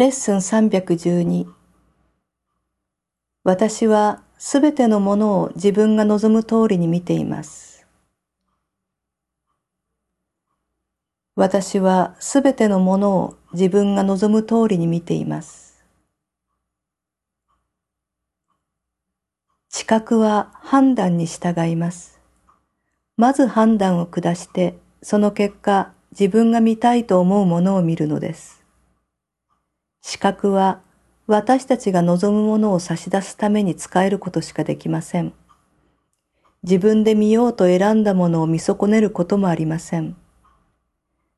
レッスン312私はすべてのものを自分が望む通りに見ています。私はすべてのものを自分が望む通りに見ています。知覚は判断に従います。まず判断を下して、その結果、自分が見たいと思うものを見るのです。視覚は私たちが望むものを差し出すために使えることしかできません。自分で見ようと選んだものを見損ねることもありません。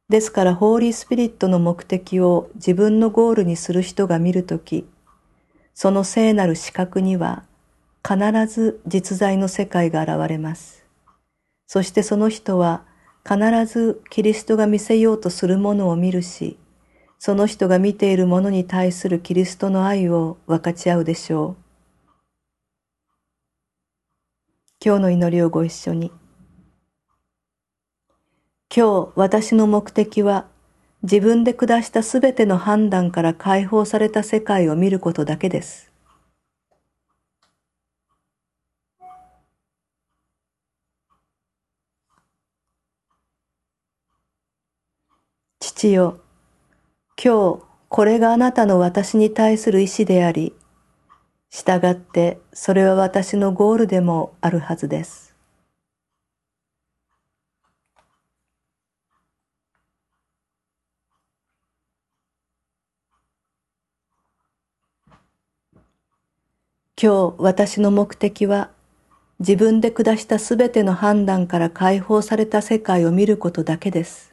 ですから、ホーリースピリットの目的を自分のゴールにする人が見るとき、その聖なる視覚には必ず実在の世界が現れます。そしてその人は必ずキリストが見せようとするものを見るし、その人が見ているものに対するキリストの愛を分かち合うでしょう。今日の祈りをご一緒に。今日私の目的は自分で下したすべての判断から解放された世界を見ることだけです。父よ、今日これがあなたの私に対する意志であり、従ってそれは私のゴールでもあるはずです。今日私の目的は自分で下したすべての判断から解放された世界を見ることだけです。